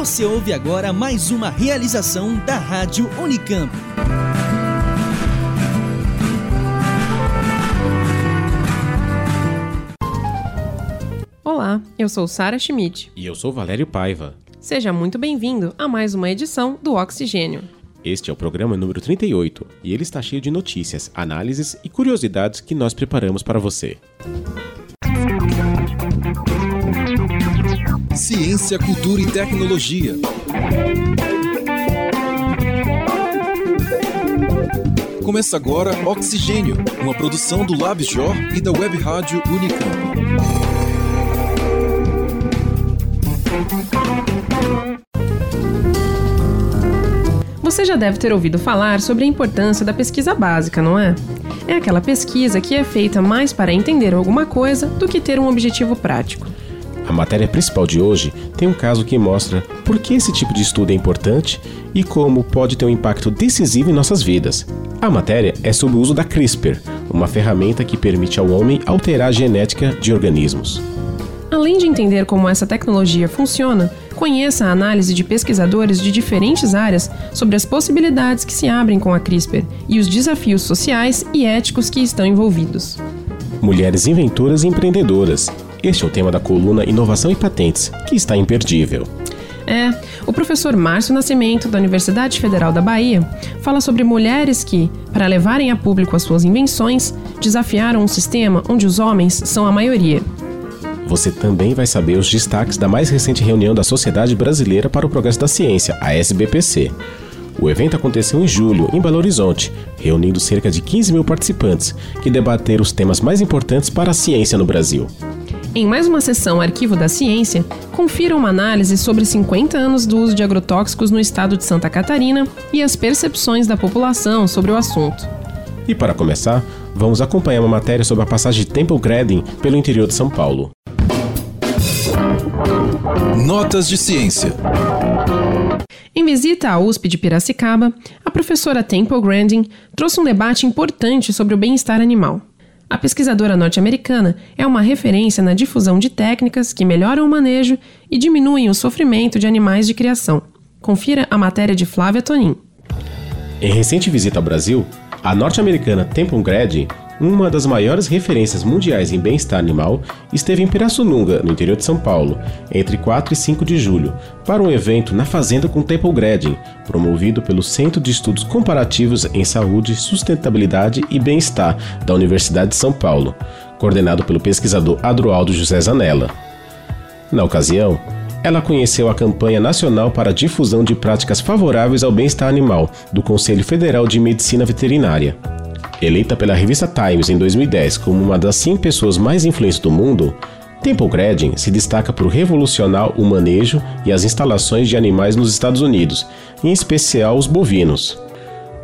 Você ouve agora mais uma realização da Rádio Unicamp. Olá, eu sou Sara Schmidt. E eu sou Valério Paiva. Seja muito bem-vindo a mais uma edição do Oxigênio. Este é o programa número 38 e ele está cheio de notícias, análises e curiosidades que nós preparamos para você. Ciência, cultura e tecnologia. Começa agora Oxigênio, uma produção do LabJOR e da Web Rádio Unicamp. Você já deve ter ouvido falar sobre a importância da pesquisa básica, não é? É aquela pesquisa que é feita mais para entender alguma coisa do que ter um objetivo prático. A matéria principal de hoje tem um caso que mostra por que esse tipo de estudo é importante e como pode ter um impacto decisivo em nossas vidas. A matéria é sobre o uso da CRISPR, uma ferramenta que permite ao homem alterar a genética de organismos. Além de entender como essa tecnologia funciona, conheça a análise de pesquisadores de diferentes áreas sobre as possibilidades que se abrem com a CRISPR e os desafios sociais e éticos que estão envolvidos. Mulheres inventoras e empreendedoras. Este é o tema da coluna Inovação e Patentes, que está imperdível. É, o professor Márcio Nascimento, da Universidade Federal da Bahia, fala sobre mulheres que, para levarem a público as suas invenções, desafiaram um sistema onde os homens são a maioria. Você também vai saber os destaques da mais recente reunião da Sociedade Brasileira para o Progresso da Ciência, a SBPC. O evento aconteceu em julho, em Belo Horizonte, reunindo cerca de 15 mil participantes que debateram os temas mais importantes para a ciência no Brasil. Em mais uma sessão Arquivo da Ciência, confira uma análise sobre 50 anos do uso de agrotóxicos no estado de Santa Catarina e as percepções da população sobre o assunto. E para começar, vamos acompanhar uma matéria sobre a passagem de Temple Grandin pelo interior de São Paulo. Notas de ciência. Em visita à USP de Piracicaba, a professora Temple Grandin trouxe um debate importante sobre o bem-estar animal. A pesquisadora norte-americana é uma referência na difusão de técnicas que melhoram o manejo e diminuem o sofrimento de animais de criação. Confira a matéria de Flávia Tonin. Em recente visita ao Brasil, a norte-americana Temple Grandin uma das maiores referências mundiais em bem-estar animal, esteve em Pirassununga, no interior de São Paulo, entre 4 e 5 de julho, para um evento na Fazenda com Temple Grading, promovido pelo Centro de Estudos Comparativos em Saúde, Sustentabilidade e Bem-Estar da Universidade de São Paulo, coordenado pelo pesquisador Adroaldo José Zanella. Na ocasião, ela conheceu a campanha nacional para a difusão de práticas favoráveis ao bem-estar animal do Conselho Federal de Medicina Veterinária. Eleita pela revista Times em 2010 como uma das 100 pessoas mais influentes do mundo, Temple Grandin se destaca por revolucionar o manejo e as instalações de animais nos Estados Unidos, em especial os bovinos.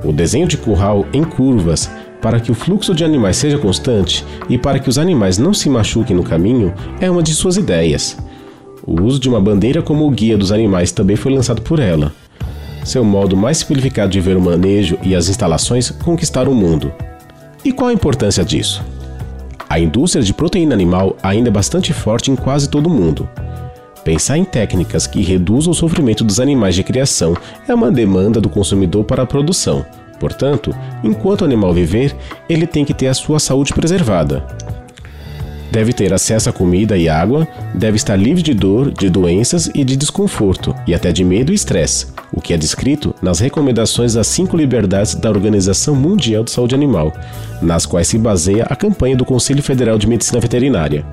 O desenho de curral em curvas para que o fluxo de animais seja constante e para que os animais não se machuquem no caminho é uma de suas ideias. O uso de uma bandeira como guia dos animais também foi lançado por ela. Seu modo mais simplificado de ver o manejo e as instalações conquistaram o mundo. E qual a importância disso? A indústria de proteína animal ainda é bastante forte em quase todo o mundo. Pensar em técnicas que reduzam o sofrimento dos animais de criação é uma demanda do consumidor para a produção. Portanto, enquanto o animal viver, ele tem que ter a sua saúde preservada. Deve ter acesso a comida e água, deve estar livre de dor, de doenças e de desconforto, e até de medo e estresse, o que é descrito nas recomendações das cinco liberdades da Organização Mundial de Saúde Animal, nas quais se baseia a campanha do Conselho Federal de Medicina Veterinária.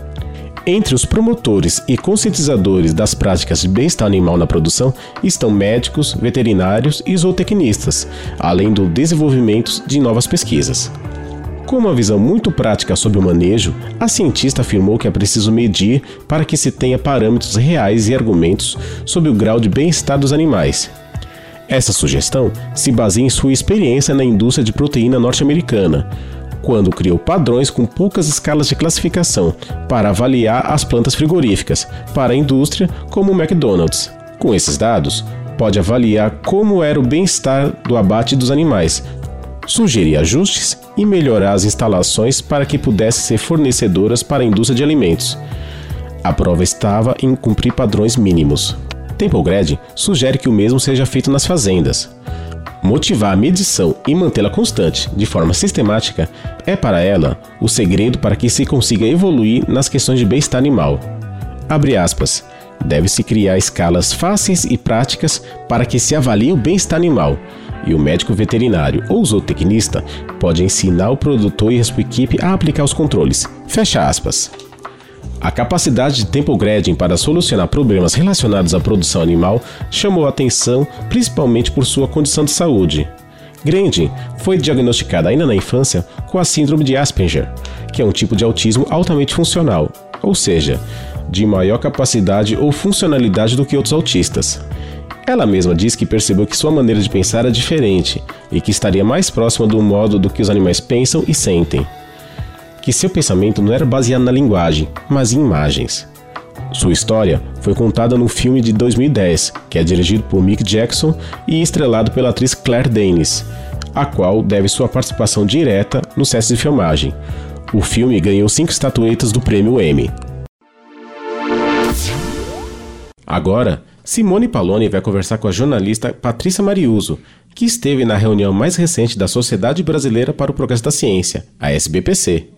Entre os promotores e conscientizadores das práticas de bem-estar animal na produção estão médicos, veterinários e zootecnistas, além do desenvolvimento de novas pesquisas. Com uma visão muito prática sobre o manejo, a cientista afirmou que é preciso medir para que se tenha parâmetros reais e argumentos sobre o grau de bem-estar dos animais. Essa sugestão se baseia em sua experiência na indústria de proteína norte-americana, quando criou padrões com poucas escalas de classificação para avaliar as plantas frigoríficas para a indústria, como o McDonald's. Com esses dados, pode avaliar como era o bem-estar do abate dos animais, sugerir ajustes e melhorar as instalações para que pudessem ser fornecedoras para a indústria de alimentos. A prova estava em cumprir padrões mínimos. Temple Grad sugere que o mesmo seja feito nas fazendas. Motivar a medição e mantê-la constante, de forma sistemática, é para ela o segredo para que se consiga evoluir nas questões de bem-estar animal. Abre aspas. Deve-se criar escalas fáceis e práticas para que se avalie o bem-estar animal, e o médico veterinário ou zootecnista pode ensinar o produtor e a sua equipe a aplicar os controles. Fecha aspas. A capacidade de Temple Grading para solucionar problemas relacionados à produção animal chamou a atenção principalmente por sua condição de saúde. Grandin foi diagnosticada ainda na infância com a síndrome de Asperger, que é um tipo de autismo altamente funcional, ou seja, de maior capacidade ou funcionalidade do que outros autistas. Ela mesma diz que percebeu que sua maneira de pensar é diferente e que estaria mais próxima do modo do que os animais pensam e sentem. Que seu pensamento não era baseado na linguagem, mas em imagens. Sua história foi contada no filme de 2010, que é dirigido por Mick Jackson e estrelado pela atriz Claire Danes, a qual deve sua participação direta no set de filmagem. O filme ganhou cinco estatuetas do prêmio Emmy. Agora, Simone Paloni vai conversar com a jornalista Patrícia Mariuso, que esteve na reunião mais recente da Sociedade Brasileira para o Progresso da Ciência, a SBPC.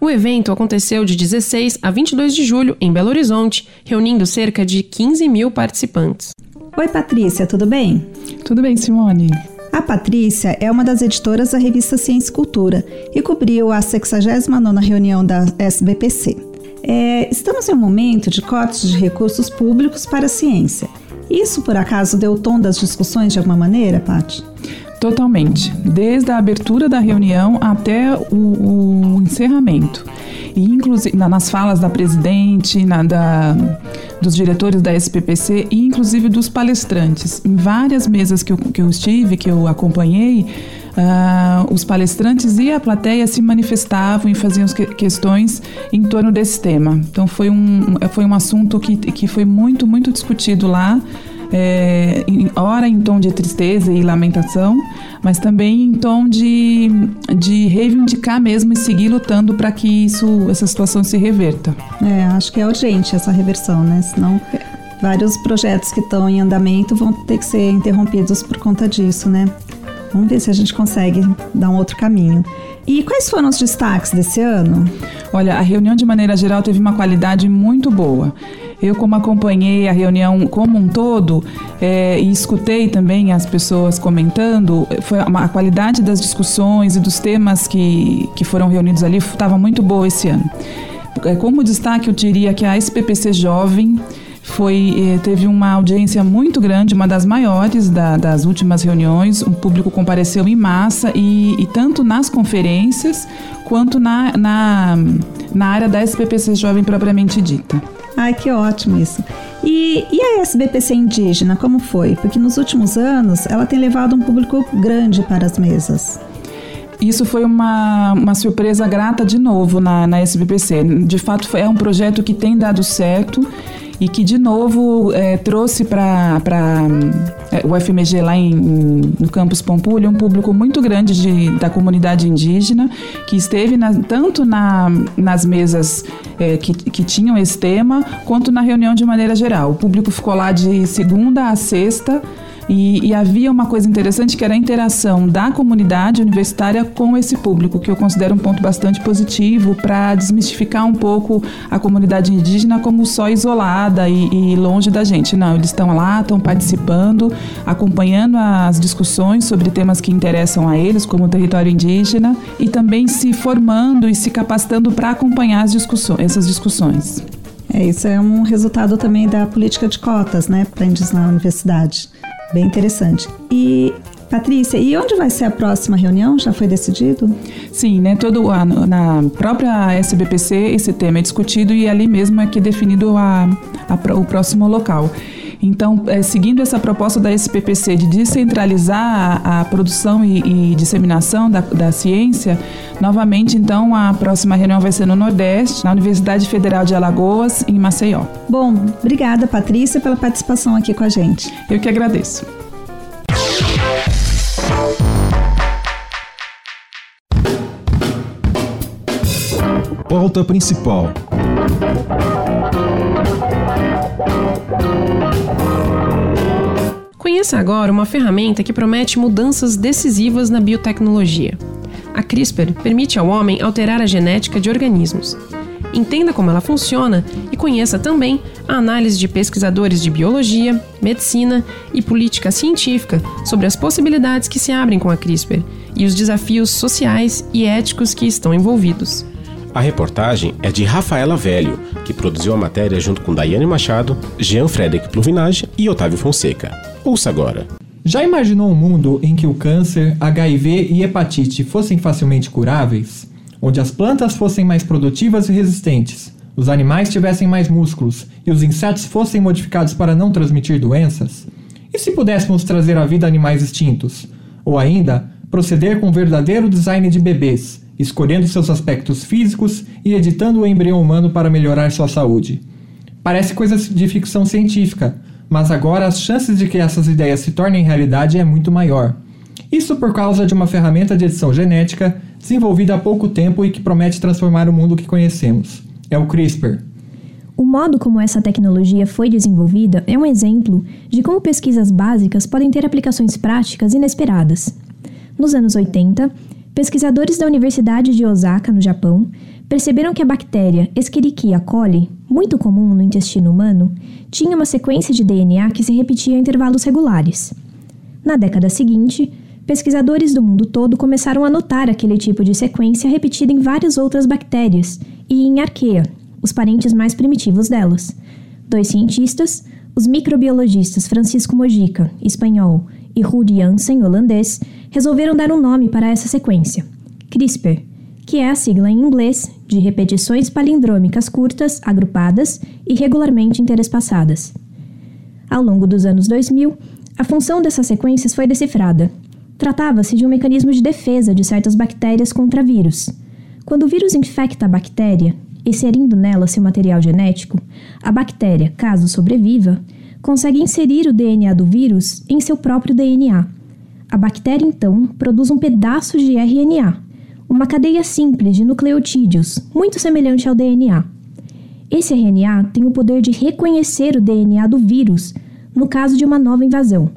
O evento aconteceu de 16 a 22 de julho em Belo Horizonte, reunindo cerca de 15 mil participantes. Oi, Patrícia, tudo bem? Tudo bem, Simone. A Patrícia é uma das editoras da revista Ciência e Cultura e cobriu a 69ª reunião da SBPC. É, estamos em um momento de cortes de recursos públicos para a ciência. Isso, por acaso, deu o tom das discussões de alguma maneira, Paty? Totalmente. Desde a abertura da reunião até o, o encerramento. E, inclusive, nas falas da presidente, na, da, dos diretores da SPPC e, inclusive, dos palestrantes. Em várias mesas que eu, que eu estive, que eu acompanhei, Uh, os palestrantes e a plateia se manifestavam e faziam que questões em torno desse tema. Então foi um, foi um assunto que, que foi muito, muito discutido lá. É, ora em tom de tristeza e lamentação, mas também em tom de, de reivindicar mesmo e seguir lutando para que isso, essa situação se reverta. É, acho que é urgente essa reversão, né? Senão vários projetos que estão em andamento vão ter que ser interrompidos por conta disso, né? Vamos ver se a gente consegue dar um outro caminho. E quais foram os destaques desse ano? Olha, a reunião de maneira geral teve uma qualidade muito boa. Eu, como acompanhei a reunião como um todo é, e escutei também as pessoas comentando, foi uma, a qualidade das discussões e dos temas que, que foram reunidos ali estava muito boa esse ano. É, como destaque, eu diria que a SPPC Jovem foi eh, teve uma audiência muito grande, uma das maiores da, das últimas reuniões. O público compareceu em massa e, e tanto nas conferências quanto na, na, na área da SBPC Jovem propriamente dita. Ai, que ótimo isso. E, e a SBPC indígena, como foi? Porque nos últimos anos ela tem levado um público grande para as mesas. Isso foi uma, uma surpresa grata de novo na, na SBPC. De fato, é um projeto que tem dado certo e que de novo é, trouxe para é, o FMG lá em, no campus Pampulha um público muito grande de, da comunidade indígena que esteve na, tanto na, nas mesas é, que, que tinham esse tema quanto na reunião de maneira geral. O público ficou lá de segunda a sexta e, e, havia uma coisa interessante que era a interação da comunidade universitária com esse público, que eu considero um ponto bastante positivo para desmistificar um pouco a comunidade indígena como só isolada e, e longe da gente. Não, eles estão lá, estão participando, acompanhando as discussões sobre temas que interessam a eles, como o território indígena, e também se formando e se capacitando para acompanhar as discussões, essas discussões. É, isso é um resultado também da política de cotas, né, para na universidade. Bem interessante. E Patrícia, e onde vai ser a próxima reunião? Já foi decidido? Sim, né? Todo ano, na própria SBPC esse tema é discutido e ali mesmo é que é definido a, a, o próximo local. Então, é, seguindo essa proposta da SPPC de descentralizar a, a produção e, e disseminação da, da, ciência, novamente, então, a próxima reunião vai ser no Nordeste, na Universidade Federal de Alagoas, em Maceió. Bom, obrigada, Patrícia, pela participação aqui com a gente. Eu que agradeço. Pauta principal. Começa agora uma ferramenta que promete mudanças decisivas na biotecnologia. A CRISPR permite ao homem alterar a genética de organismos. Entenda como ela funciona e conheça também a análise de pesquisadores de biologia, medicina e política científica sobre as possibilidades que se abrem com a CRISPR e os desafios sociais e éticos que estão envolvidos. A reportagem é de Rafaela Velho, que produziu a matéria junto com Daiane Machado, Jean Frederic Pluvinage e Otávio Fonseca. Ouça agora. Já imaginou um mundo em que o câncer, HIV e hepatite fossem facilmente curáveis? Onde as plantas fossem mais produtivas e resistentes, os animais tivessem mais músculos e os insetos fossem modificados para não transmitir doenças? E se pudéssemos trazer à vida animais extintos? Ou ainda, proceder com verdadeiro design de bebês, escolhendo seus aspectos físicos e editando o embrião humano para melhorar sua saúde. Parece coisa de ficção científica, mas agora as chances de que essas ideias se tornem realidade é muito maior. Isso por causa de uma ferramenta de edição genética desenvolvida há pouco tempo e que promete transformar o mundo que conhecemos. É o CRISPR. O modo como essa tecnologia foi desenvolvida é um exemplo de como pesquisas básicas podem ter aplicações práticas inesperadas. Nos anos 80, Pesquisadores da Universidade de Osaka, no Japão, perceberam que a bactéria Escherichia coli, muito comum no intestino humano, tinha uma sequência de DNA que se repetia a intervalos regulares. Na década seguinte, pesquisadores do mundo todo começaram a notar aquele tipo de sequência repetida em várias outras bactérias e em arqueia, os parentes mais primitivos delas. Dois cientistas, os microbiologistas Francisco Mojica, espanhol, e Ruud Janssen, holandês, resolveram dar um nome para essa sequência, CRISPR, que é a sigla em inglês de repetições palindrômicas curtas, agrupadas e regularmente interespaçadas. Ao longo dos anos 2000, a função dessas sequências foi decifrada. Tratava-se de um mecanismo de defesa de certas bactérias contra vírus. Quando o vírus infecta a bactéria, inserindo nela seu material genético, a bactéria, caso sobreviva, consegue inserir o DNA do vírus em seu próprio DNA. A bactéria, então, produz um pedaço de RNA, uma cadeia simples de nucleotídeos, muito semelhante ao DNA. Esse RNA tem o poder de reconhecer o DNA do vírus no caso de uma nova invasão.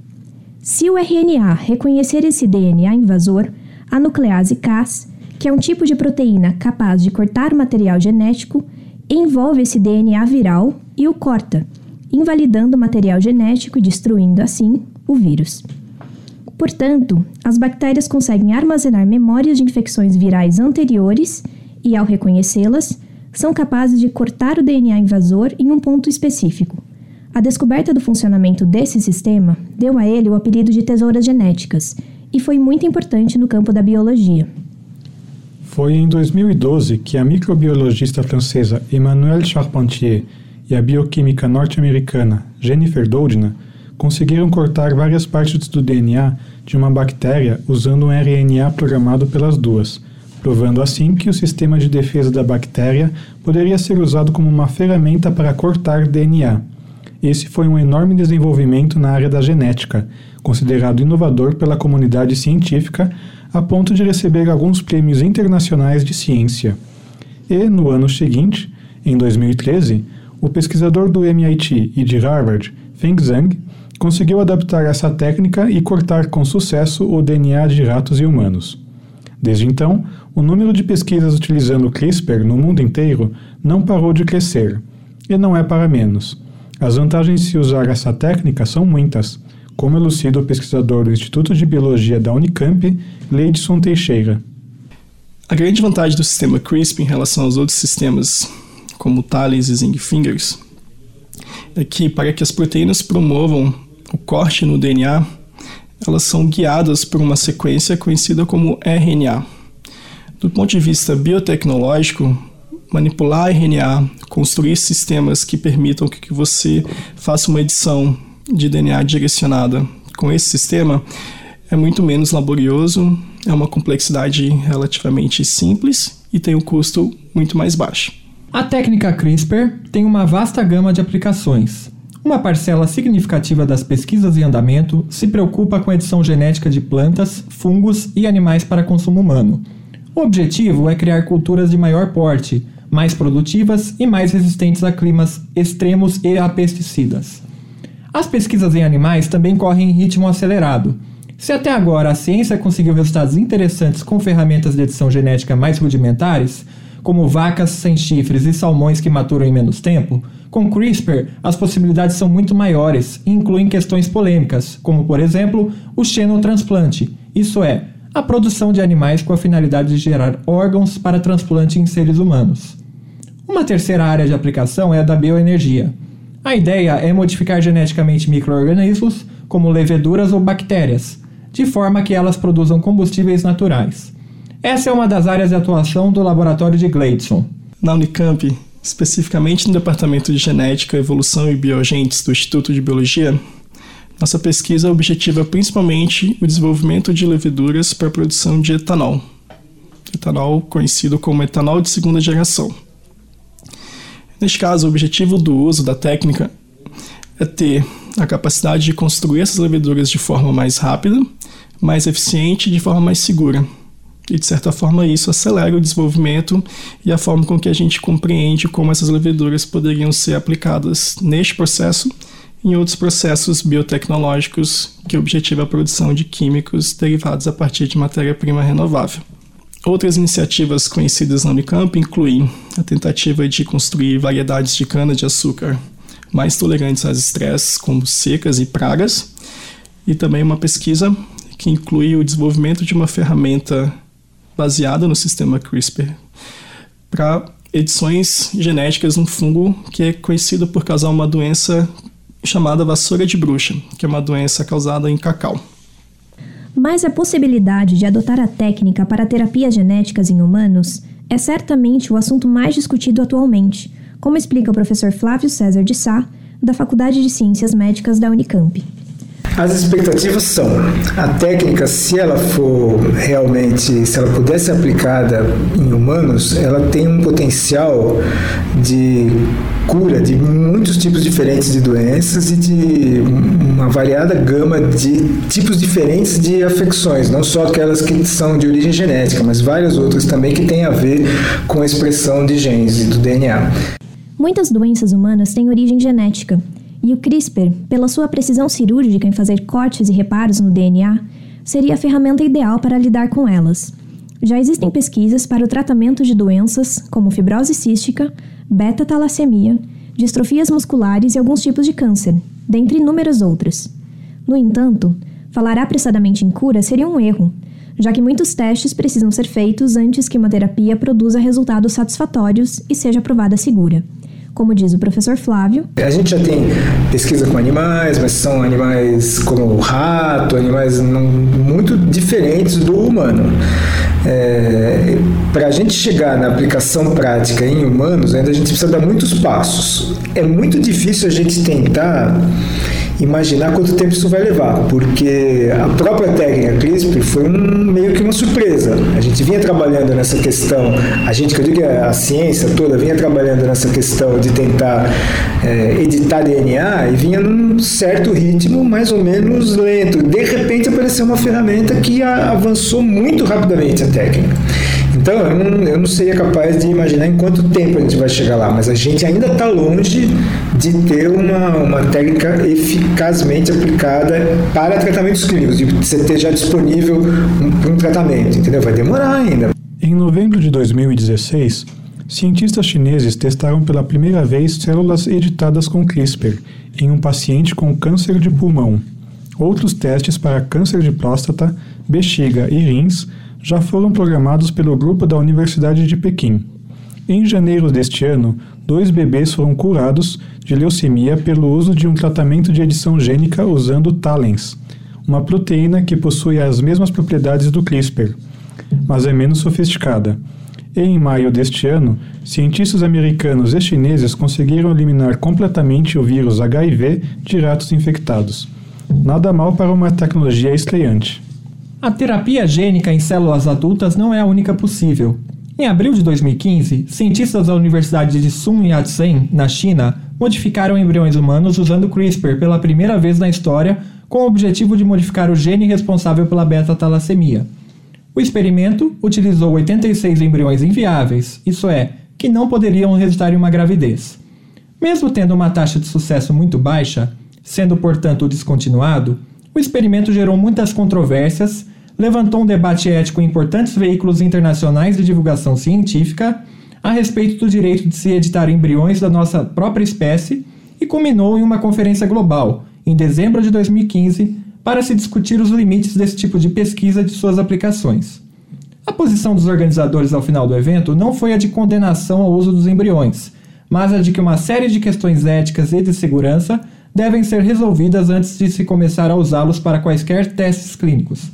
Se o RNA reconhecer esse DNA invasor, a nuclease Cas, que é um tipo de proteína capaz de cortar o material genético, envolve esse DNA viral e o corta, invalidando o material genético e destruindo, assim, o vírus. Portanto, as bactérias conseguem armazenar memórias de infecções virais anteriores e, ao reconhecê-las, são capazes de cortar o DNA invasor em um ponto específico. A descoberta do funcionamento desse sistema deu a ele o apelido de tesouras genéticas e foi muito importante no campo da biologia. Foi em 2012 que a microbiologista francesa Emmanuelle Charpentier e a bioquímica norte-americana Jennifer Doudna conseguiram cortar várias partes do DNA de uma bactéria usando um RNA programado pelas duas, provando assim que o sistema de defesa da bactéria poderia ser usado como uma ferramenta para cortar DNA. Esse foi um enorme desenvolvimento na área da genética, considerado inovador pela comunidade científica, a ponto de receber alguns prêmios internacionais de ciência. E, no ano seguinte, em 2013, o pesquisador do MIT e de Harvard, Feng Zhang, conseguiu adaptar essa técnica e cortar com sucesso o DNA de ratos e humanos. Desde então, o número de pesquisas utilizando CRISPR no mundo inteiro não parou de crescer, e não é para menos. As vantagens de se usar essa técnica são muitas, como elucida o pesquisador do Instituto de Biologia da Unicamp, Leidson Teixeira. A grande vantagem do sistema CRISPR em relação aos outros sistemas como Thales e Zinc Fingers, é que para que as proteínas promovam o corte no DNA, elas são guiadas por uma sequência conhecida como RNA. Do ponto de vista biotecnológico, manipular RNA, construir sistemas que permitam que você faça uma edição de DNA direcionada com esse sistema é muito menos laborioso, é uma complexidade relativamente simples e tem um custo muito mais baixo. A técnica CRISPR tem uma vasta gama de aplicações. Uma parcela significativa das pesquisas em andamento se preocupa com a edição genética de plantas, fungos e animais para consumo humano. O objetivo é criar culturas de maior porte, mais produtivas e mais resistentes a climas extremos e a pesticidas. As pesquisas em animais também correm em ritmo acelerado. Se até agora a ciência conseguiu resultados interessantes com ferramentas de edição genética mais rudimentares, como vacas sem chifres e salmões que maturam em menos tempo, com CRISPR as possibilidades são muito maiores e incluem questões polêmicas, como por exemplo o xenotransplante, isso é, a produção de animais com a finalidade de gerar órgãos para transplante em seres humanos. Uma terceira área de aplicação é a da bioenergia. A ideia é modificar geneticamente microorganismos, como leveduras ou bactérias, de forma que elas produzam combustíveis naturais. Essa é uma das áreas de atuação do laboratório de Gleidson. Na Unicamp, especificamente no Departamento de Genética, Evolução e Bioagentes do Instituto de Biologia, nossa pesquisa objetiva principalmente o desenvolvimento de leveduras para a produção de etanol. Etanol conhecido como etanol de segunda geração. Neste caso, o objetivo do uso da técnica é ter a capacidade de construir essas leveduras de forma mais rápida, mais eficiente e de forma mais segura. E de certa forma isso acelera o desenvolvimento e a forma com que a gente compreende como essas leveduras poderiam ser aplicadas neste processo e em outros processos biotecnológicos que objetivam a produção de químicos derivados a partir de matéria-prima renovável. Outras iniciativas conhecidas na Unicamp incluem a tentativa de construir variedades de cana-de-açúcar mais tolerantes às estresses, como secas e pragas, e também uma pesquisa que inclui o desenvolvimento de uma ferramenta baseada no sistema CRISPR para edições genéticas num fungo que é conhecido por causar uma doença chamada vassoura de bruxa, que é uma doença causada em cacau. Mas a possibilidade de adotar a técnica para terapias genéticas em humanos é certamente o assunto mais discutido atualmente, como explica o professor Flávio César de Sá, da Faculdade de Ciências Médicas da Unicamp. As expectativas são: a técnica, se ela for realmente, se ela puder ser aplicada em humanos, ela tem um potencial de cura de muitos tipos diferentes de doenças e de uma variada gama de tipos diferentes de afecções, não só aquelas que são de origem genética, mas várias outras também que têm a ver com a expressão de genes e do DNA. Muitas doenças humanas têm origem genética e o CRISPR, pela sua precisão cirúrgica em fazer cortes e reparos no DNA, seria a ferramenta ideal para lidar com elas. Já existem pesquisas para o tratamento de doenças como fibrose cística, beta-talassemia, distrofias musculares e alguns tipos de câncer, dentre inúmeras outras. No entanto, falar apressadamente em cura seria um erro, já que muitos testes precisam ser feitos antes que uma terapia produza resultados satisfatórios e seja provada segura como diz o professor Flávio. A gente já tem pesquisa com animais, mas são animais como o rato, animais não, muito diferentes do humano. É, Para a gente chegar na aplicação prática em humanos, ainda a gente precisa dar muitos passos. É muito difícil a gente tentar imaginar quanto tempo isso vai levar, porque a própria técnica CRISPR foi um, meio que uma surpresa. A gente vinha trabalhando nessa questão, a gente, que eu digo, a ciência toda vinha trabalhando nessa questão de tentar é, editar DNA e vinha num certo ritmo mais ou menos lento. De repente apareceu uma ferramenta que avançou muito rapidamente a técnica. Então, eu não, eu não seria capaz de imaginar em quanto tempo a gente vai chegar lá, mas a gente ainda está longe de ter uma, uma técnica eficazmente aplicada para tratamentos clínicos, de você ter já disponível um, um tratamento, entendeu? Vai demorar ainda. Em novembro de 2016, cientistas chineses testaram pela primeira vez células editadas com CRISPR em um paciente com câncer de pulmão. Outros testes para câncer de próstata, bexiga e rins já foram programados pelo grupo da Universidade de Pequim. Em janeiro deste ano, dois bebês foram curados de leucemia pelo uso de um tratamento de edição gênica usando TALENs, uma proteína que possui as mesmas propriedades do CRISPR, mas é menos sofisticada. Em maio deste ano, cientistas americanos e chineses conseguiram eliminar completamente o vírus HIV de ratos infectados. Nada mal para uma tecnologia estreante. A terapia gênica em células adultas não é a única possível. Em abril de 2015, cientistas da Universidade de Sun Yat-sen, na China, modificaram embriões humanos usando CRISPR pela primeira vez na história, com o objetivo de modificar o gene responsável pela beta-talassemia. O experimento utilizou 86 embriões inviáveis, isso é, que não poderiam resultar em uma gravidez. Mesmo tendo uma taxa de sucesso muito baixa, Sendo, portanto, descontinuado, o experimento gerou muitas controvérsias, levantou um debate ético em importantes veículos internacionais de divulgação científica a respeito do direito de se editar embriões da nossa própria espécie e culminou em uma conferência global, em dezembro de 2015, para se discutir os limites desse tipo de pesquisa e de suas aplicações. A posição dos organizadores ao final do evento não foi a de condenação ao uso dos embriões, mas a de que uma série de questões éticas e de segurança devem ser resolvidas antes de se começar a usá-los para quaisquer testes clínicos.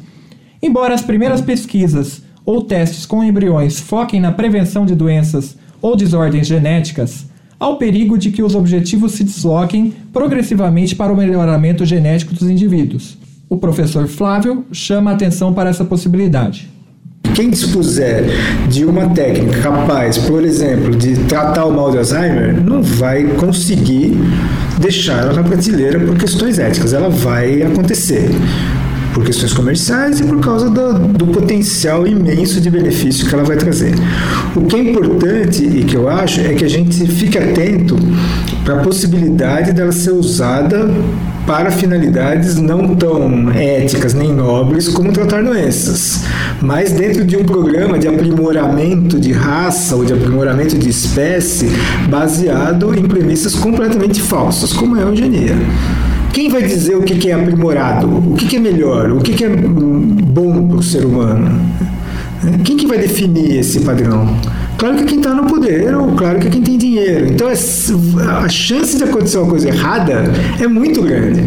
Embora as primeiras pesquisas ou testes com embriões foquem na prevenção de doenças ou desordens genéticas, há o perigo de que os objetivos se desloquem progressivamente para o melhoramento genético dos indivíduos. O professor Flávio chama a atenção para essa possibilidade. Quem dispuser de uma técnica capaz, por exemplo, de tratar o mal de Alzheimer, não vai conseguir deixar ela na prateleira por questões éticas. Ela vai acontecer por questões comerciais e por causa do, do, potencial imenso de benefício que ela vai trazer. O que é importante e que eu acho é que a gente fique atento para a possibilidade dela ser usada para finalidades não tão éticas nem nobres como tratar doenças, mas dentro de um programa de aprimoramento de raça ou de aprimoramento de espécie baseado em premissas completamente falsas, como é a eugenia. Quem vai dizer o que é aprimorado? O que é melhor? O que é bom para o ser humano? Quem que vai definir esse padrão? Claro que quem está no poder, ou claro que quem tem dinheiro. Então a chance de acontecer uma coisa errada é muito grande.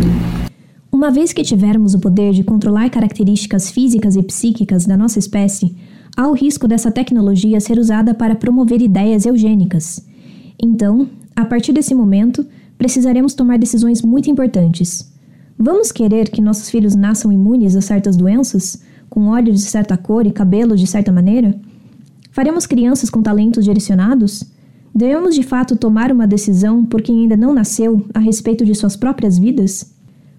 Uma vez que tivermos o poder de controlar características físicas e psíquicas da nossa espécie, há o risco dessa tecnologia ser usada para promover ideias eugênicas. Então, a partir desse momento, precisaremos tomar decisões muito importantes. Vamos querer que nossos filhos nasçam imunes a certas doenças, com olhos de certa cor e cabelos de certa maneira? Faremos crianças com talentos direcionados? Devemos de fato tomar uma decisão por quem ainda não nasceu a respeito de suas próprias vidas?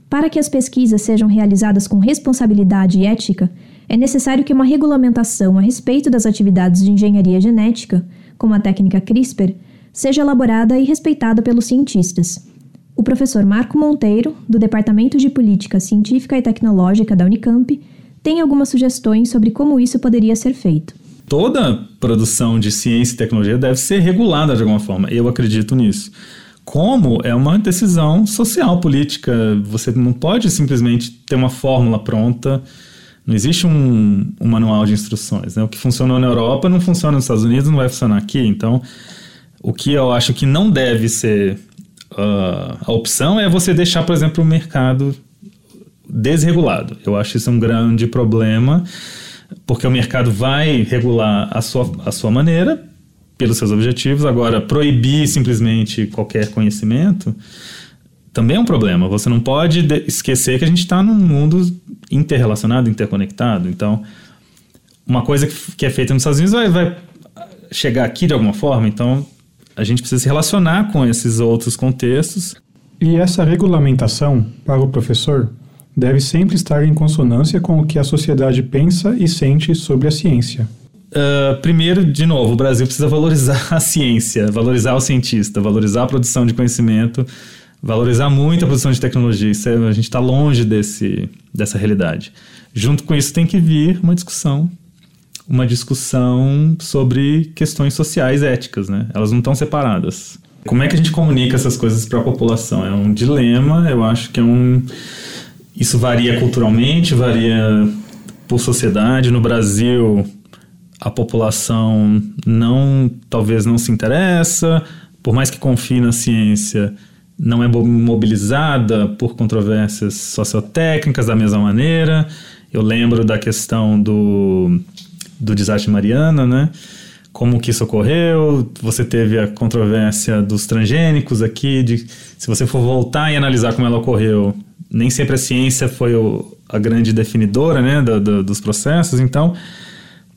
Para que as pesquisas sejam realizadas com responsabilidade e ética, é necessário que uma regulamentação a respeito das atividades de engenharia genética, como a técnica CRISPR, seja elaborada e respeitada pelos cientistas. O professor Marco Monteiro, do Departamento de Política Científica e Tecnológica da Unicamp, tem algumas sugestões sobre como isso poderia ser feito. Toda produção de ciência e tecnologia deve ser regulada de alguma forma. Eu acredito nisso. Como é uma decisão social, política. Você não pode simplesmente ter uma fórmula pronta. Não existe um, um manual de instruções. Né? O que funcionou na Europa não funciona nos Estados Unidos, não vai funcionar aqui. Então, o que eu acho que não deve ser uh, a opção é você deixar, por exemplo, o mercado desregulado. Eu acho isso um grande problema, porque o mercado vai regular a sua, a sua maneira, pelos seus objetivos. Agora, proibir simplesmente qualquer conhecimento também é um problema. Você não pode esquecer que a gente está num mundo interrelacionado, interconectado. Então, uma coisa que é feita nos Estados Unidos vai, vai chegar aqui de alguma forma. Então, a gente precisa se relacionar com esses outros contextos. E essa regulamentação, para o professor, deve sempre estar em consonância com o que a sociedade pensa e sente sobre a ciência. Uh, primeiro, de novo, o Brasil precisa valorizar a ciência, valorizar o cientista, valorizar a produção de conhecimento, valorizar muito a produção de tecnologia. Isso é, a gente está longe desse, dessa realidade. Junto com isso, tem que vir uma discussão uma discussão sobre questões sociais éticas, né? Elas não estão separadas. Como é que a gente comunica essas coisas para a população? É um dilema, eu acho que é um. Isso varia culturalmente, varia por sociedade. No Brasil, a população não, talvez não se interessa, por mais que confie na ciência, não é mobilizada por controvérsias sociotécnicas da mesma maneira. Eu lembro da questão do do desastre de Mariana, né? Como que isso ocorreu? Você teve a controvérsia dos transgênicos aqui, de se você for voltar e analisar como ela ocorreu, nem sempre a ciência foi o, a grande definidora, né, do, do, dos processos. Então,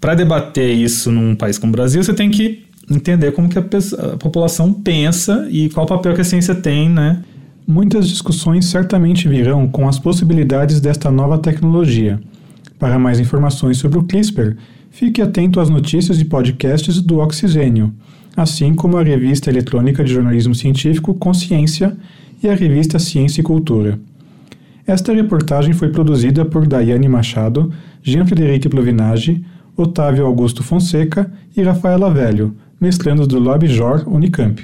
para debater isso num país como o Brasil, você tem que entender como que a, a população pensa e qual papel que a ciência tem, né? Muitas discussões certamente virão com as possibilidades desta nova tecnologia. Para mais informações sobre o CRISPR, Fique atento às notícias e podcasts do Oxigênio, assim como a revista eletrônica de jornalismo científico Consciência e a revista Ciência e Cultura. Esta reportagem foi produzida por Daiane Machado, Jean-Frederic Plovinage, Otávio Augusto Fonseca e Rafaela Velho, mestrandos do LabJOR Unicamp.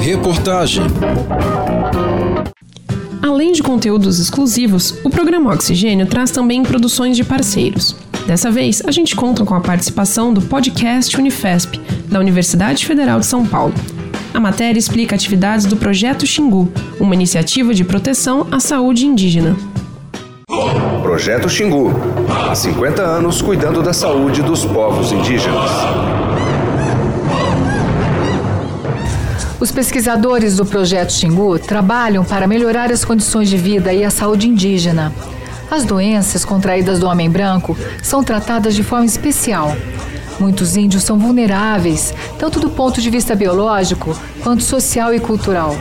Reportagem. Além de conteúdos exclusivos, o programa Oxigênio traz também produções de parceiros. Dessa vez, a gente conta com a participação do podcast Unifesp, da Universidade Federal de São Paulo. A matéria explica atividades do Projeto Xingu, uma iniciativa de proteção à saúde indígena. Projeto Xingu. Há 50 anos cuidando da saúde dos povos indígenas. Os pesquisadores do Projeto Xingu trabalham para melhorar as condições de vida e a saúde indígena. As doenças contraídas do homem branco são tratadas de forma especial. Muitos índios são vulneráveis, tanto do ponto de vista biológico quanto social e cultural.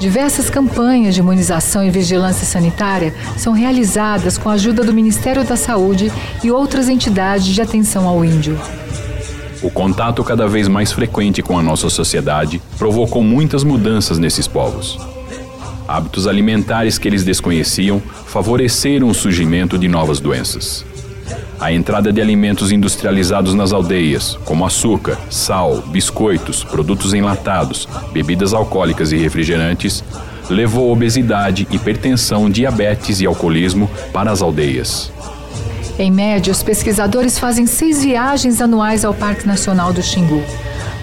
Diversas campanhas de imunização e vigilância sanitária são realizadas com a ajuda do Ministério da Saúde e outras entidades de atenção ao índio. O contato cada vez mais frequente com a nossa sociedade provocou muitas mudanças nesses povos. Hábitos alimentares que eles desconheciam favoreceram o surgimento de novas doenças. A entrada de alimentos industrializados nas aldeias, como açúcar, sal, biscoitos, produtos enlatados, bebidas alcoólicas e refrigerantes, levou obesidade, hipertensão, diabetes e alcoolismo para as aldeias. Em média, os pesquisadores fazem seis viagens anuais ao Parque Nacional do Xingu.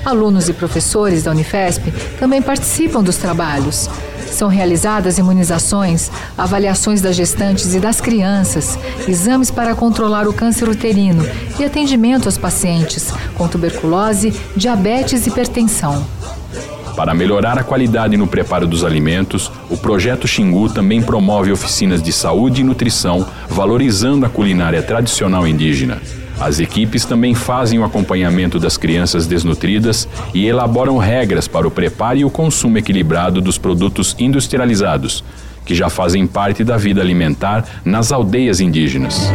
Alunos e professores da Unifesp também participam dos trabalhos. São realizadas imunizações, avaliações das gestantes e das crianças, exames para controlar o câncer uterino e atendimento aos pacientes com tuberculose, diabetes e hipertensão. Para melhorar a qualidade no preparo dos alimentos, o projeto Xingu também promove oficinas de saúde e nutrição, valorizando a culinária tradicional indígena. As equipes também fazem o acompanhamento das crianças desnutridas e elaboram regras para o preparo e o consumo equilibrado dos produtos industrializados, que já fazem parte da vida alimentar nas aldeias indígenas.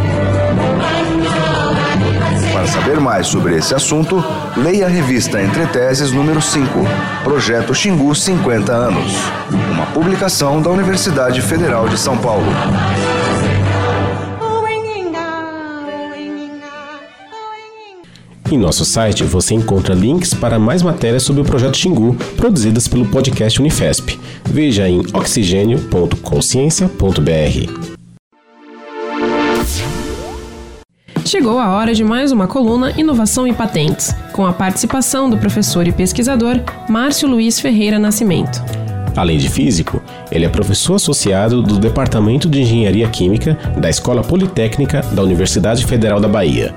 Para saber mais sobre esse assunto, leia a revista Entre Teses número 5, Projeto Xingu 50 anos, uma publicação da Universidade Federal de São Paulo. Em nosso site você encontra links para mais matérias sobre o projeto Xingu, produzidas pelo podcast Unifesp. Veja em oxigênio.consciência.br. Chegou a hora de mais uma coluna Inovação e Patentes, com a participação do professor e pesquisador Márcio Luiz Ferreira Nascimento. Além de físico, ele é professor associado do Departamento de Engenharia Química da Escola Politécnica da Universidade Federal da Bahia.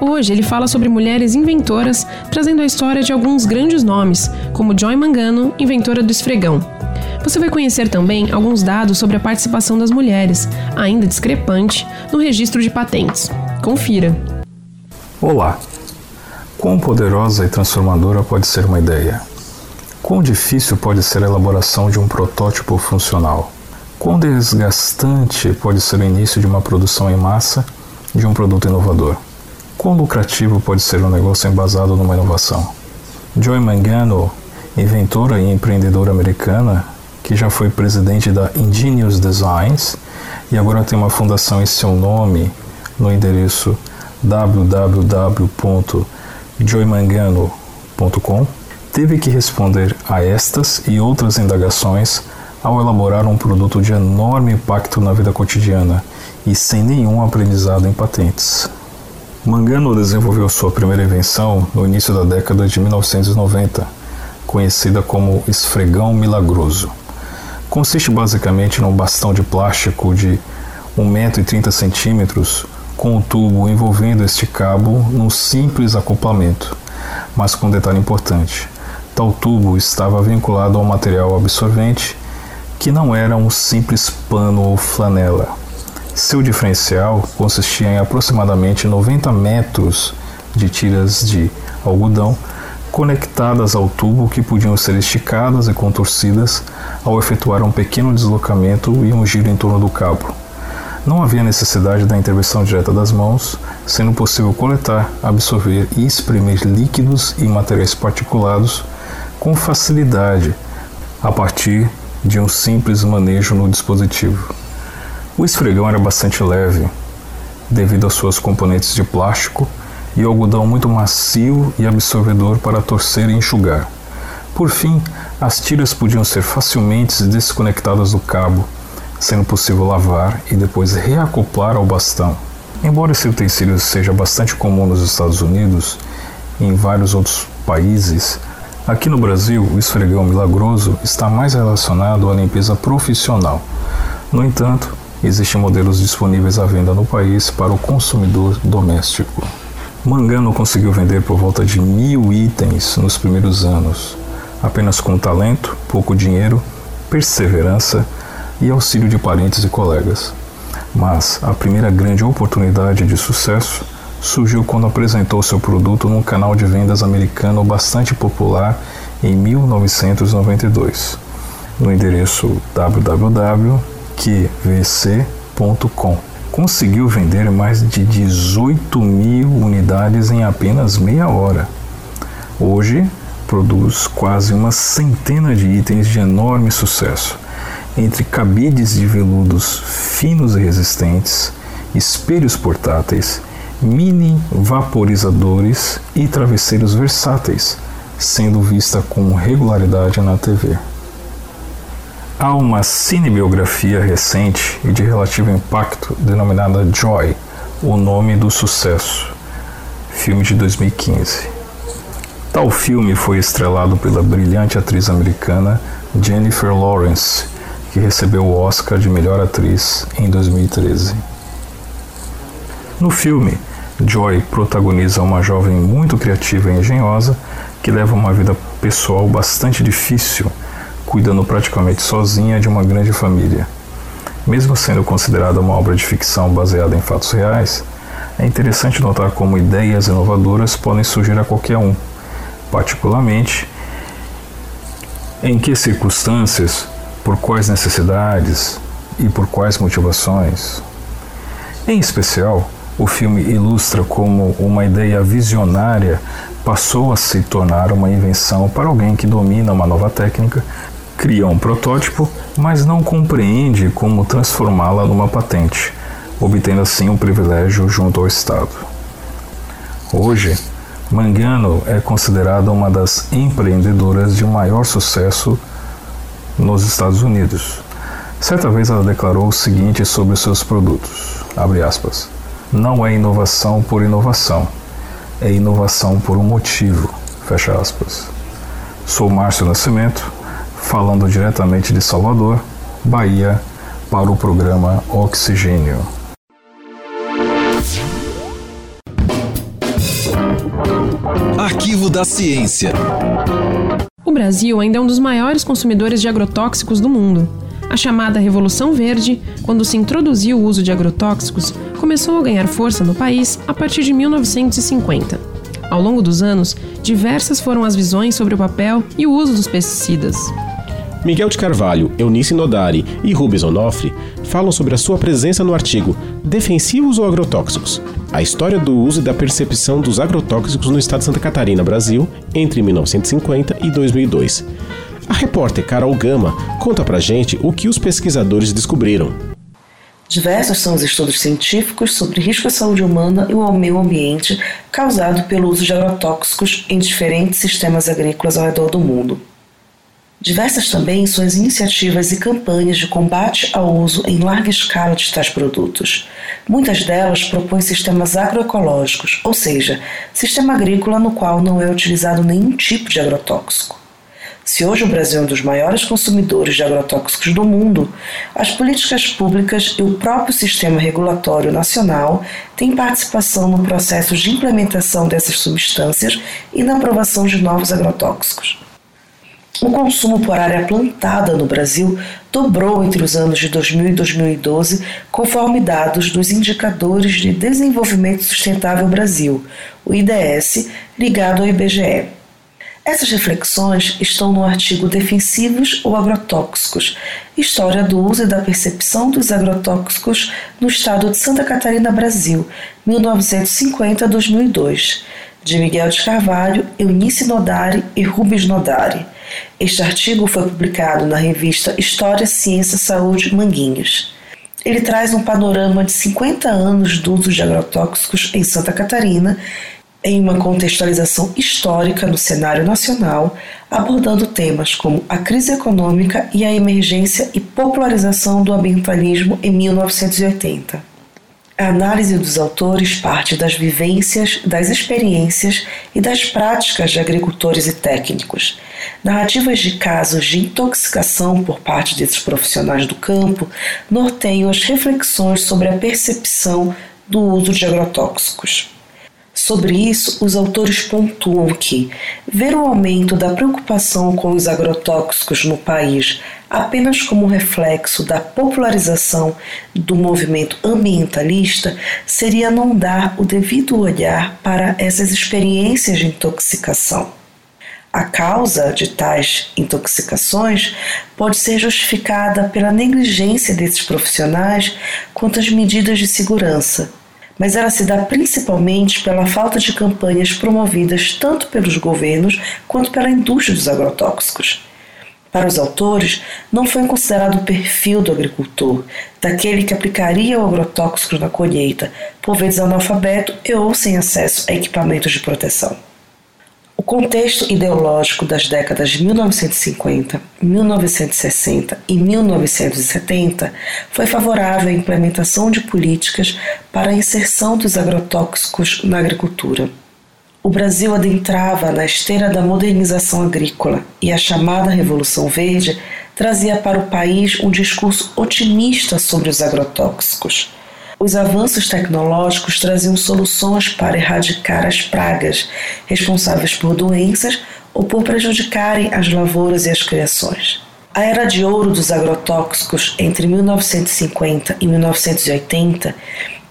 Hoje ele fala sobre mulheres inventoras, trazendo a história de alguns grandes nomes, como Joy Mangano, inventora do esfregão. Você vai conhecer também alguns dados sobre a participação das mulheres, ainda discrepante, no registro de patentes. Confira. Olá. Quão poderosa e transformadora pode ser uma ideia? Quão difícil pode ser a elaboração de um protótipo funcional? Quão desgastante pode ser o início de uma produção em massa de um produto inovador? Quão lucrativo pode ser um negócio embasado numa inovação? Joy Mangano, inventora e empreendedora americana, que já foi presidente da Ingenious Designs e agora tem uma fundação em seu nome no endereço www.joymangano.com, teve que responder a estas e outras indagações ao elaborar um produto de enorme impacto na vida cotidiana e sem nenhum aprendizado em patentes. Mangano desenvolveu sua primeira invenção no início da década de 1990, conhecida como esfregão milagroso. Consiste basicamente num bastão de plástico de 1,30m com o tubo envolvendo este cabo num simples acoplamento, mas com um detalhe importante: tal tubo estava vinculado a um material absorvente que não era um simples pano ou flanela. Seu diferencial consistia em aproximadamente 90 metros de tiras de algodão conectadas ao tubo que podiam ser esticadas e contorcidas ao efetuar um pequeno deslocamento e um giro em torno do cabo. Não havia necessidade da intervenção direta das mãos, sendo possível coletar, absorver e exprimir líquidos e materiais particulados com facilidade a partir de um simples manejo no dispositivo. O esfregão era bastante leve, devido às suas componentes de plástico e algodão muito macio e absorvedor para torcer e enxugar. Por fim, as tiras podiam ser facilmente desconectadas do cabo, sendo possível lavar e depois reacoplar ao bastão. Embora esse utensílio seja bastante comum nos Estados Unidos e em vários outros países, aqui no Brasil o esfregão milagroso está mais relacionado à limpeza profissional. No entanto, existem modelos disponíveis à venda no país para o consumidor doméstico. Mangano conseguiu vender por volta de mil itens nos primeiros anos, apenas com talento, pouco dinheiro, perseverança e auxílio de parentes e colegas. Mas a primeira grande oportunidade de sucesso surgiu quando apresentou seu produto num canal de vendas americano bastante popular em 1992, no endereço www.qvc.com conseguiu vender mais de 18 mil unidades em apenas meia hora. Hoje, produz quase uma centena de itens de enorme sucesso, entre cabides de veludos finos e resistentes, espelhos portáteis, mini vaporizadores e travesseiros versáteis, sendo vista com regularidade na TV. Há uma cinebiografia recente e de relativo impacto denominada Joy, o nome do sucesso, filme de 2015. Tal filme foi estrelado pela brilhante atriz americana Jennifer Lawrence, que recebeu o Oscar de melhor atriz em 2013. No filme, Joy protagoniza uma jovem muito criativa e engenhosa que leva uma vida pessoal bastante difícil cuidando praticamente sozinha de uma grande família. Mesmo sendo considerada uma obra de ficção baseada em fatos reais, é interessante notar como ideias inovadoras podem surgir a qualquer um, particularmente em que circunstâncias, por quais necessidades e por quais motivações. Em especial, o filme ilustra como uma ideia visionária passou a se tornar uma invenção para alguém que domina uma nova técnica cria um protótipo, mas não compreende como transformá-la numa patente, obtendo assim um privilégio junto ao Estado. Hoje, Mangano é considerada uma das empreendedoras de maior sucesso nos Estados Unidos. Certa vez ela declarou o seguinte sobre seus produtos: aspas, Não é inovação por inovação, é inovação por um motivo. Fecha aspas. Sou Márcio Nascimento falando diretamente de Salvador, Bahia, para o programa Oxigênio. Arquivo da Ciência. O Brasil ainda é um dos maiores consumidores de agrotóxicos do mundo. A chamada Revolução Verde, quando se introduziu o uso de agrotóxicos, começou a ganhar força no país a partir de 1950. Ao longo dos anos, diversas foram as visões sobre o papel e o uso dos pesticidas. Miguel de Carvalho, Eunice Nodari e Rubens Onofre falam sobre a sua presença no artigo Defensivos ou Agrotóxicos? A história do uso e da percepção dos agrotóxicos no estado de Santa Catarina, Brasil, entre 1950 e 2002. A repórter Carol Gama conta pra gente o que os pesquisadores descobriram. Diversos são os estudos científicos sobre risco à saúde humana e ao meio ambiente causado pelo uso de agrotóxicos em diferentes sistemas agrícolas ao redor do mundo. Diversas também são as iniciativas e campanhas de combate ao uso em larga escala de tais produtos. Muitas delas propõem sistemas agroecológicos, ou seja, sistema agrícola no qual não é utilizado nenhum tipo de agrotóxico. Se hoje o Brasil é um dos maiores consumidores de agrotóxicos do mundo, as políticas públicas e o próprio sistema regulatório nacional têm participação no processo de implementação dessas substâncias e na aprovação de novos agrotóxicos. O consumo por área plantada no Brasil dobrou entre os anos de 2000 e 2012, conforme dados dos Indicadores de Desenvolvimento Sustentável Brasil, o IDS, ligado ao IBGE. Essas reflexões estão no artigo Defensivos ou Agrotóxicos História do uso e da percepção dos agrotóxicos no estado de Santa Catarina, Brasil, 1950-2002, de Miguel de Carvalho, Eunice Nodari e Rubens Nodari. Este artigo foi publicado na revista História, Ciência, Saúde, Manguinhos. Ele traz um panorama de 50 anos do uso de agrotóxicos em Santa Catarina em uma contextualização histórica no cenário nacional, abordando temas como a crise econômica e a emergência e popularização do ambientalismo em 1980. A análise dos autores parte das vivências, das experiências e das práticas de agricultores e técnicos. Narrativas de casos de intoxicação por parte desses profissionais do campo norteiam as reflexões sobre a percepção do uso de agrotóxicos. Sobre isso, os autores pontuam que ver o aumento da preocupação com os agrotóxicos no país apenas como reflexo da popularização do movimento ambientalista seria não dar o devido olhar para essas experiências de intoxicação. A causa de tais intoxicações pode ser justificada pela negligência desses profissionais quanto às medidas de segurança, mas ela se dá principalmente pela falta de campanhas promovidas tanto pelos governos quanto pela indústria dos agrotóxicos. Para os autores, não foi considerado o perfil do agricultor, daquele que aplicaria o agrotóxico na colheita, por vezes analfabeto e ou sem acesso a equipamentos de proteção. O contexto ideológico das décadas de 1950, 1960 e 1970 foi favorável à implementação de políticas para a inserção dos agrotóxicos na agricultura. O Brasil adentrava na esteira da modernização agrícola e a chamada Revolução Verde trazia para o país um discurso otimista sobre os agrotóxicos. Os avanços tecnológicos traziam soluções para erradicar as pragas responsáveis por doenças ou por prejudicarem as lavouras e as criações. A era de ouro dos agrotóxicos entre 1950 e 1980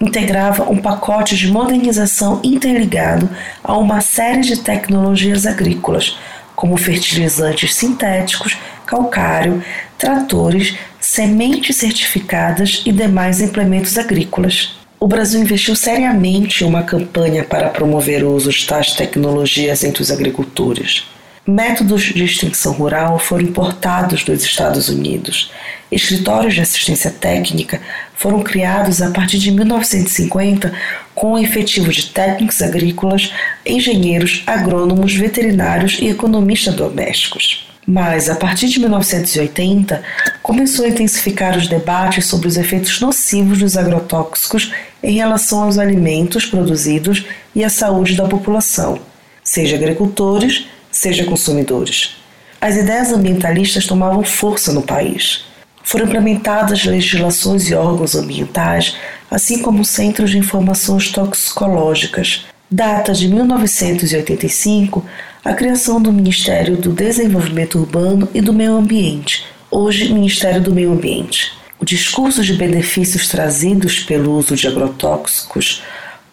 integrava um pacote de modernização interligado a uma série de tecnologias agrícolas, como fertilizantes sintéticos, calcário, tratores, sementes certificadas e demais implementos agrícolas. O Brasil investiu seriamente em uma campanha para promover o uso de tais tecnologias entre os agricultores. Métodos de extensão rural foram importados dos Estados Unidos. Escritórios de assistência técnica foram criados a partir de 1950 com o efetivo de técnicos agrícolas, engenheiros, agrônomos, veterinários e economistas domésticos. Mas, a partir de 1980, começou a intensificar os debates sobre os efeitos nocivos dos agrotóxicos em relação aos alimentos produzidos e à saúde da população, seja agricultores, seja consumidores. As ideias ambientalistas tomavam força no país. Foram implementadas legislações e órgãos ambientais, assim como centros de informações toxicológicas. Data de 1985 a criação do Ministério do Desenvolvimento Urbano e do Meio Ambiente, hoje Ministério do Meio Ambiente. O discurso de benefícios trazidos pelo uso de agrotóxicos,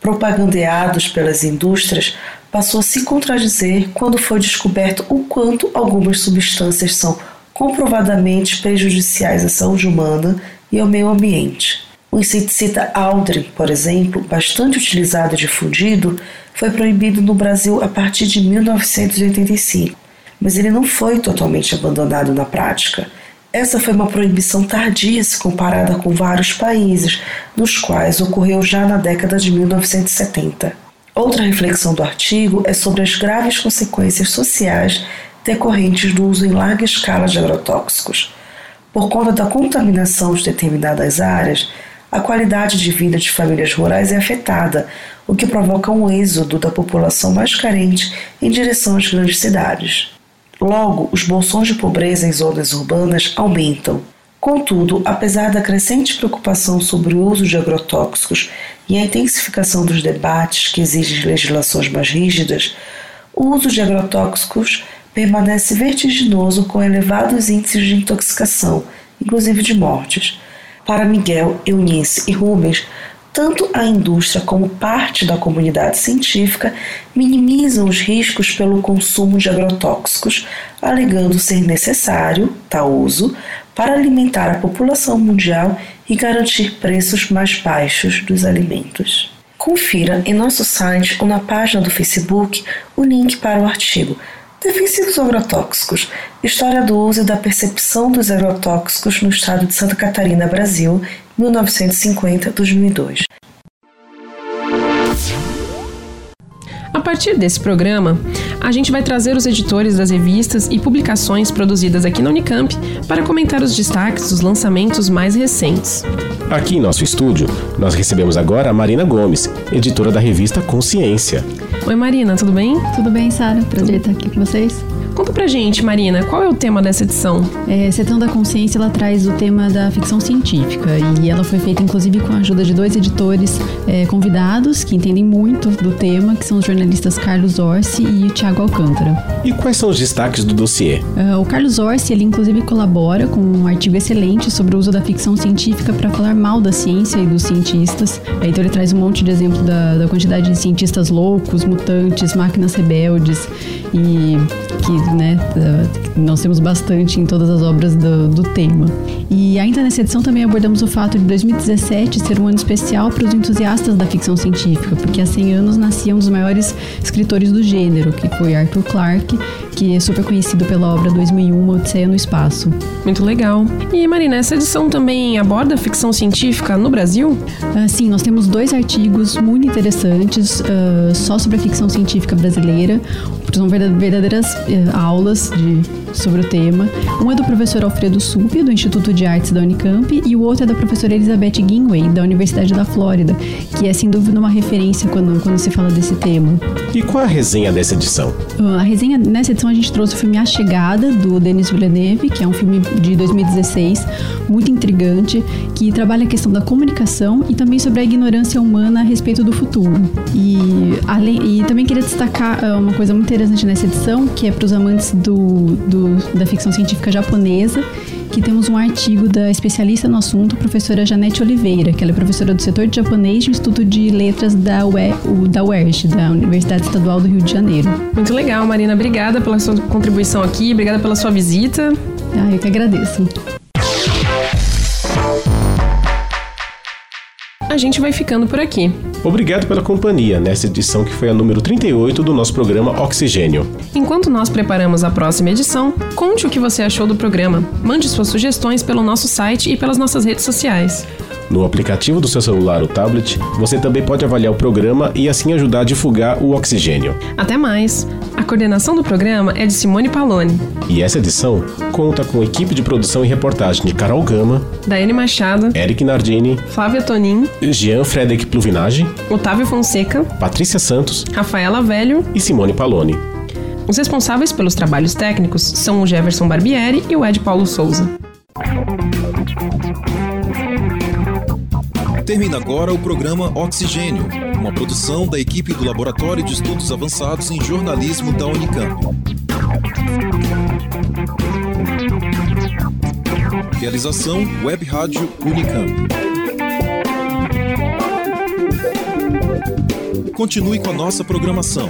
propagandeados pelas indústrias, passou a se contradizer quando foi descoberto o quanto algumas substâncias são comprovadamente prejudiciais à saúde humana e ao meio ambiente. O inseticida Aldrin, por exemplo, bastante utilizado e difundido, foi proibido no Brasil a partir de 1985, mas ele não foi totalmente abandonado na prática. Essa foi uma proibição tardia se comparada com vários países, nos quais ocorreu já na década de 1970. Outra reflexão do artigo é sobre as graves consequências sociais decorrentes do uso em larga escala de agrotóxicos. Por conta da contaminação de determinadas áreas, a qualidade de vida de famílias rurais é afetada, o que provoca um êxodo da população mais carente em direção às grandes cidades. Logo, os bolsões de pobreza em zonas urbanas aumentam. Contudo, apesar da crescente preocupação sobre o uso de agrotóxicos e a intensificação dos debates que exigem legislações mais rígidas, o uso de agrotóxicos permanece vertiginoso com elevados índices de intoxicação, inclusive de mortes. Para Miguel, Eunice e Rubens, tanto a indústria como parte da comunidade científica minimizam os riscos pelo consumo de agrotóxicos, alegando ser necessário tal uso para alimentar a população mundial e garantir preços mais baixos dos alimentos. Confira em nosso site ou na página do Facebook o link para o artigo Defensivos agrotóxicos. História do uso e da percepção dos agrotóxicos no estado de Santa Catarina, Brasil, 1950-2002. A partir desse programa, a gente vai trazer os editores das revistas e publicações produzidas aqui na Unicamp para comentar os destaques dos lançamentos mais recentes. Aqui em nosso estúdio, nós recebemos agora a Marina Gomes, editora da revista Consciência. Oi Marina, tudo bem? Tudo bem, Sara. Prazer estar aqui com vocês. Conta pra gente, Marina, qual é o tema dessa edição? É, Setão da Consciência ela traz o tema da ficção científica e ela foi feita inclusive com a ajuda de dois editores é, convidados que entendem muito do tema, que são os jornalistas Carlos Orsi e Tiago Alcântara. E quais são os destaques do dossiê? Uh, o Carlos Orsi, ele inclusive colabora com um artigo excelente sobre o uso da ficção científica para falar mal da ciência e dos cientistas. Então ele traz um monte de exemplo da, da quantidade de cientistas loucos, mutantes, máquinas rebeldes e que né, nós temos bastante em todas as obras do, do, tema. E ainda nessa edição também abordamos o fato de 2017 ser um ano especial para os entusiastas da ficção científica, porque há 100 anos nascia um dos maiores escritores do gênero, que foi Arthur Clarke, que é super conhecido pela obra 2001, Odisseia no Espaço. Muito legal. E Marina, essa edição também aborda ficção científica no Brasil? Uh, sim, nós temos dois artigos muito interessantes uh, só sobre a ficção científica brasileira. São verdadeiras uh, aulas de, sobre o tema. Um é do professor Alfredo Supi, do Instituto de Artes da Unicamp, e o outro é da professora Elizabeth Ginway, da Universidade da Flórida, que é sem dúvida uma referência quando, quando se fala desse tema. E qual a resenha dessa edição? a resenha nessa edição a gente trouxe o filme A Chegada, do Denis Villeneuve, que é um filme de 2016, muito intrigante, que trabalha a questão da comunicação e também sobre a ignorância humana a respeito do futuro. E, além, e também queria destacar uma coisa muito interessante nessa edição, que é para os amantes do, do, da ficção científica japonesa, que temos um artigo da especialista no assunto, professora Janete Oliveira, que ela é professora do setor de japonês do Instituto de Letras da, UE, da UERJ, da Universidade Estadual do Rio de Janeiro. Muito legal, Marina. Obrigada pela sua contribuição aqui, obrigada pela sua visita. Ah, eu que agradeço. A gente vai ficando por aqui. Obrigado pela companhia nessa edição que foi a número 38 do nosso programa Oxigênio. Enquanto nós preparamos a próxima edição, conte o que você achou do programa. Mande suas sugestões pelo nosso site e pelas nossas redes sociais. No aplicativo do seu celular ou tablet, você também pode avaliar o programa e assim ajudar a divulgar o oxigênio. Até mais! A coordenação do programa é de Simone Paloni. E essa edição conta com equipe de produção e reportagem de Carol Gama, Daiane Machado, Eric Nardini, Flávia Tonin, Jean Frederic Pluvinage, Otávio Fonseca, Patrícia Santos, Rafaela Velho e Simone Paloni. Os responsáveis pelos trabalhos técnicos são o Jefferson Barbieri e o Ed Paulo Souza. Termina agora o programa Oxigênio, uma produção da equipe do Laboratório de Estudos Avançados em Jornalismo da Unicamp. Realização Web Rádio Unicamp. Continue com a nossa programação.